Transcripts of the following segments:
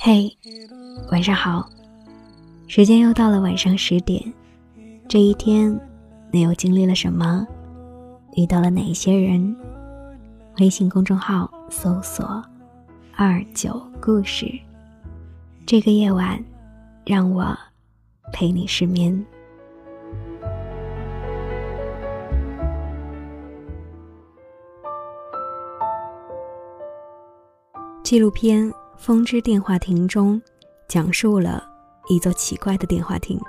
嘿，晚上好，时间又到了晚上十点。这一天，你又经历了什么？遇到了哪些人？微信公众号搜索“二九故事”。这个夜晚，让我陪你失眠。纪录片《风之电话亭》中，讲述了一座奇怪的电话亭。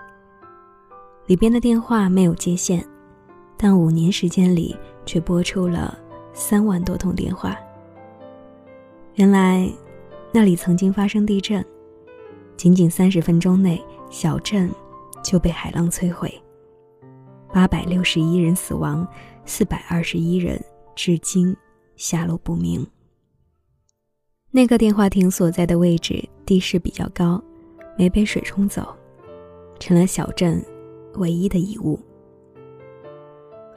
里边的电话没有接线，但五年时间里却拨出了三万多通电话。原来，那里曾经发生地震，仅仅三十分钟内，小镇就被海浪摧毁，八百六十一人死亡，四百二十一人至今下落不明。那个电话亭所在的位置地势比较高，没被水冲走，成了小镇唯一的遗物。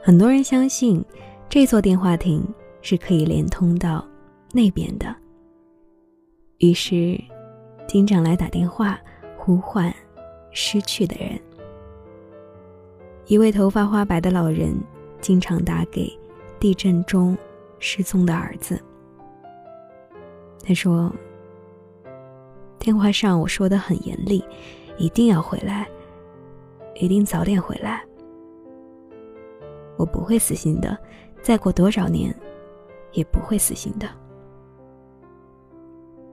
很多人相信这座电话亭是可以连通到那边的，于是经常来打电话呼唤失去的人。一位头发花白的老人经常打给地震中失踪的儿子。他说：“电话上我说的很严厉，一定要回来，一定早点回来。我不会死心的，再过多少年，也不会死心的。”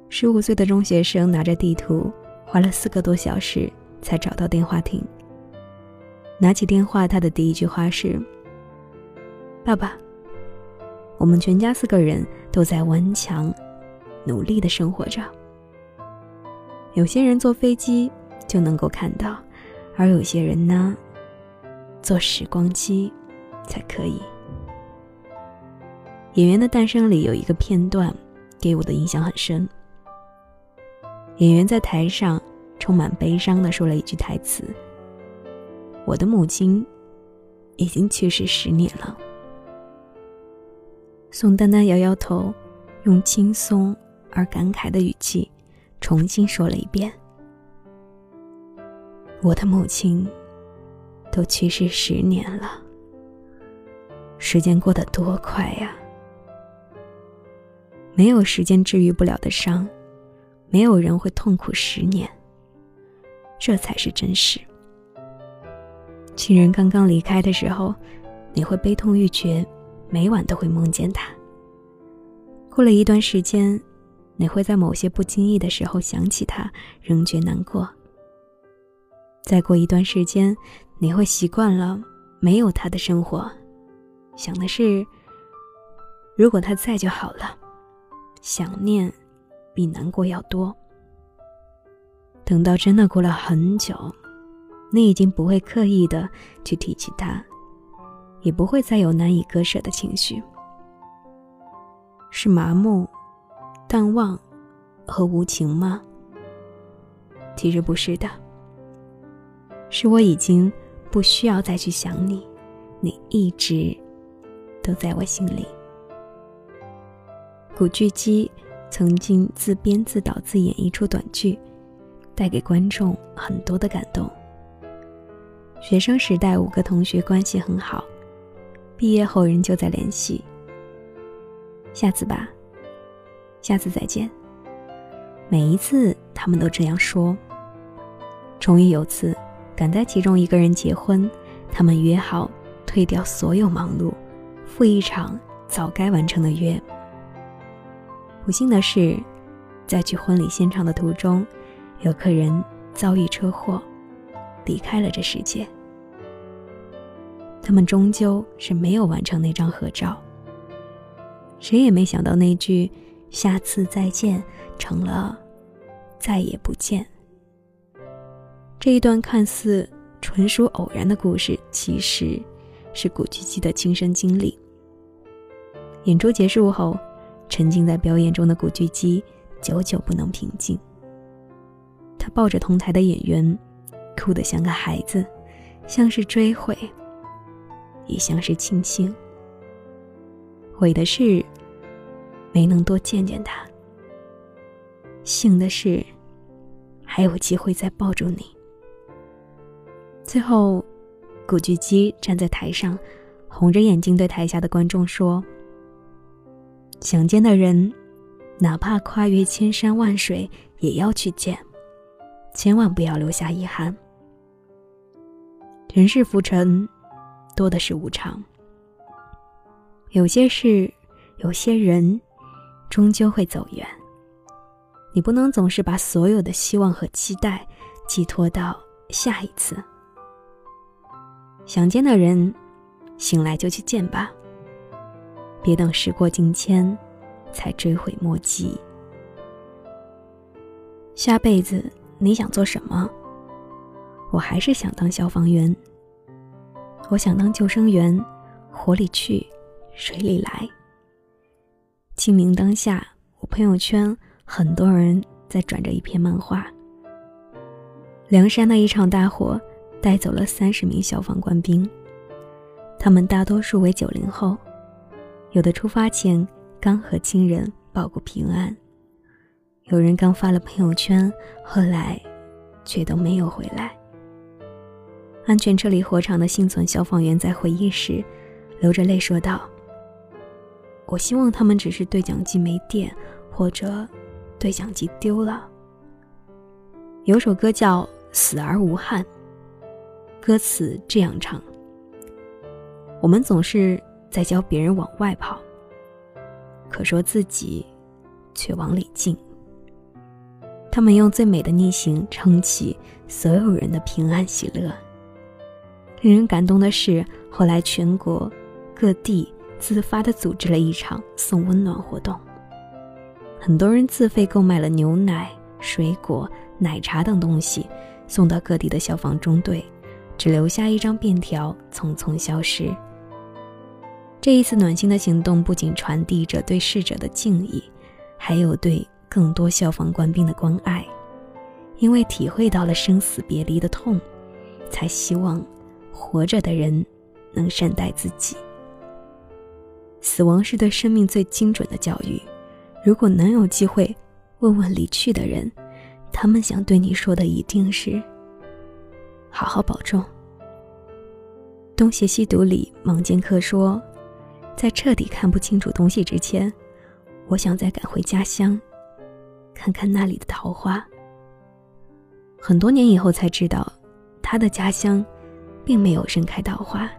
十五岁的中学生拿着地图，花了四个多小时才找到电话亭。拿起电话，他的第一句话是：“爸爸，我们全家四个人都在顽强。”努力的生活着。有些人坐飞机就能够看到，而有些人呢，坐时光机才可以。演员的诞生里有一个片段，给我的印象很深。演员在台上充满悲伤的说了一句台词：“我的母亲已经去世十年了。”宋丹丹摇摇头，用轻松。而感慨的语气，重新说了一遍：“我的母亲都去世十年了，时间过得多快呀！没有时间治愈不了的伤，没有人会痛苦十年，这才是真实。亲人刚刚离开的时候，你会悲痛欲绝，每晚都会梦见他。过了一段时间。”你会在某些不经意的时候想起他，仍觉难过。再过一段时间，你会习惯了没有他的生活，想的是，如果他在就好了。想念比难过要多。等到真的过了很久，你已经不会刻意的去提起他，也不会再有难以割舍的情绪，是麻木。淡忘和无情吗？其实不是的，是我已经不需要再去想你，你一直都在我心里。古巨基曾经自编自导自演一出短剧，带给观众很多的感动。学生时代五个同学关系很好，毕业后仍旧在联系。下次吧。下次再见。每一次他们都这样说。终于有次，赶在其中一个人结婚，他们约好退掉所有忙碌，赴一场早该完成的约。不幸的是，在去婚礼现场的途中，有客人遭遇车祸，离开了这世界。他们终究是没有完成那张合照。谁也没想到那句。下次再见，成了再也不见。这一段看似纯属偶然的故事，其实是古巨基的亲身经历。演出结束后，沉浸在表演中的古巨基久久不能平静。他抱着同台的演员，哭得像个孩子，像是追悔，也像是庆幸。悔的是。没能多见见他。幸的是，还有机会再抱住你。最后，古巨基站在台上，红着眼睛对台下的观众说：“想见的人，哪怕跨越千山万水，也要去见，千万不要留下遗憾。人世浮沉，多的是无常。有些事，有些人，终究会走远。你不能总是把所有的希望和期待寄托到下一次。”想见的人，醒来就去见吧。别等时过境迁，才追悔莫及。下辈子你想做什么？我还是想当消防员。我想当救生员，火里去，水里来。清明当下，我朋友圈很多人在转着一篇漫画。梁山的一场大火。带走了三十名消防官兵，他们大多数为九零后，有的出发前刚和亲人报过平安，有人刚发了朋友圈，后来却都没有回来。安全撤离火场的幸存消防员在回忆时，流着泪说道：“我希望他们只是对讲机没电，或者对讲机丢了。”有首歌叫《死而无憾》。歌词这样唱：我们总是在教别人往外跑，可说自己却往里进。他们用最美的逆行撑起所有人的平安喜乐。令人感动的是，后来全国各地自发的组织了一场送温暖活动，很多人自费购买了牛奶、水果、奶茶等东西，送到各地的消防中队。只留下一张便条，匆匆消失。这一次暖心的行动，不仅传递着对逝者的敬意，还有对更多消防官兵的关爱。因为体会到了生死别离的痛，才希望活着的人能善待自己。死亡是对生命最精准的教育。如果能有机会问问离去的人，他们想对你说的一定是。好好保重。东邪西毒里，莽剑客说，在彻底看不清楚东西之前，我想再赶回家乡，看看那里的桃花。很多年以后才知道，他的家乡，并没有盛开桃花，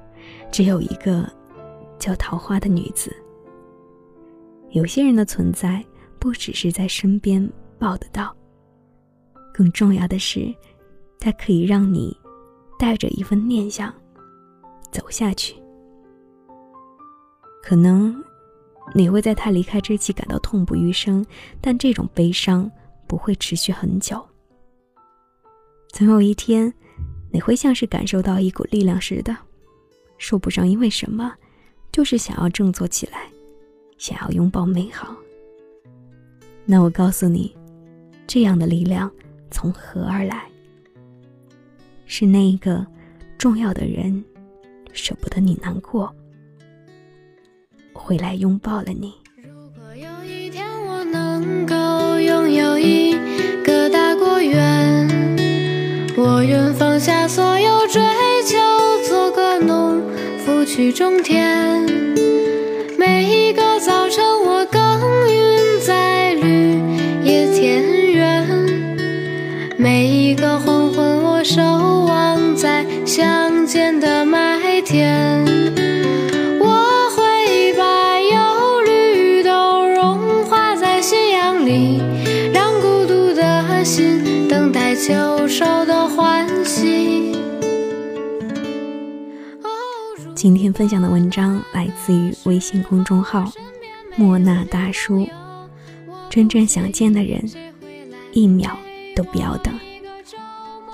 只有一个叫桃花的女子。有些人的存在，不只是在身边抱得到，更重要的是，它可以让你。带着一份念想走下去，可能你会在他离开之际感到痛不欲生，但这种悲伤不会持续很久。总有一天，你会像是感受到一股力量似的，说不上因为什么，就是想要振作起来，想要拥抱美好。那我告诉你，这样的力量从何而来？是那一个重要的人，舍不得你难过，回来拥抱了你。如果有一天我能够拥有一个大果园，我愿放下所雨中田。每一个早晨，我耕耘在绿野田园；每一个黄昏，我守望在。乡间的麦田，分享的文章来自于微信公众号莫那大叔。真正想见的人，一秒都不要等。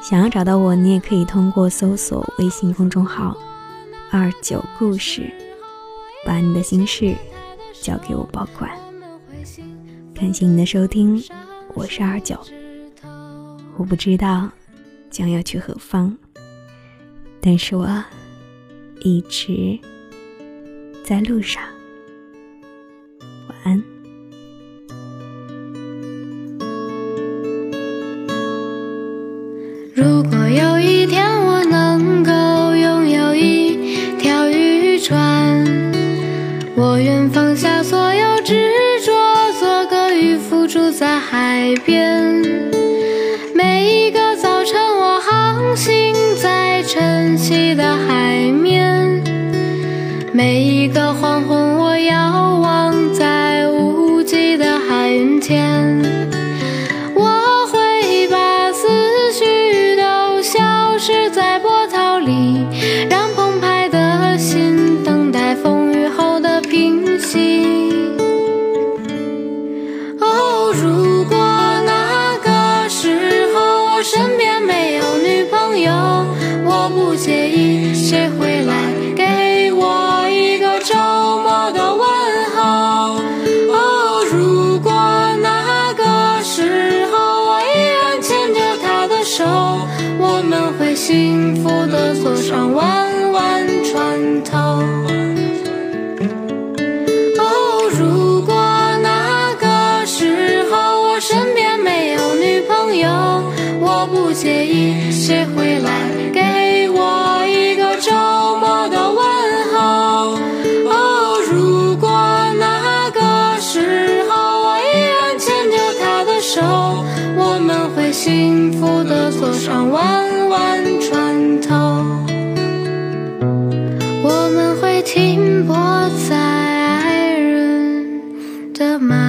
想要找到我，你也可以通过搜索微信公众号“二九故事”，把你的心事交给我保管。感谢你的收听，我是二九。我不知道将要去何方，但是我一直在路上。晚安。如果有一天我能够拥有一条渔船，我愿放下所有执着，做个渔夫，住在海边。每一个早晨，我航行晨曦的海面；每一个黄昏，我遥望在无际的海云间。我会把思绪都消失在谁回来，给我一个周末的问候。哦，如果那个时候我依然牵着他的手，我们会幸福的坐上弯弯船头，我们会停泊在爱人的码头。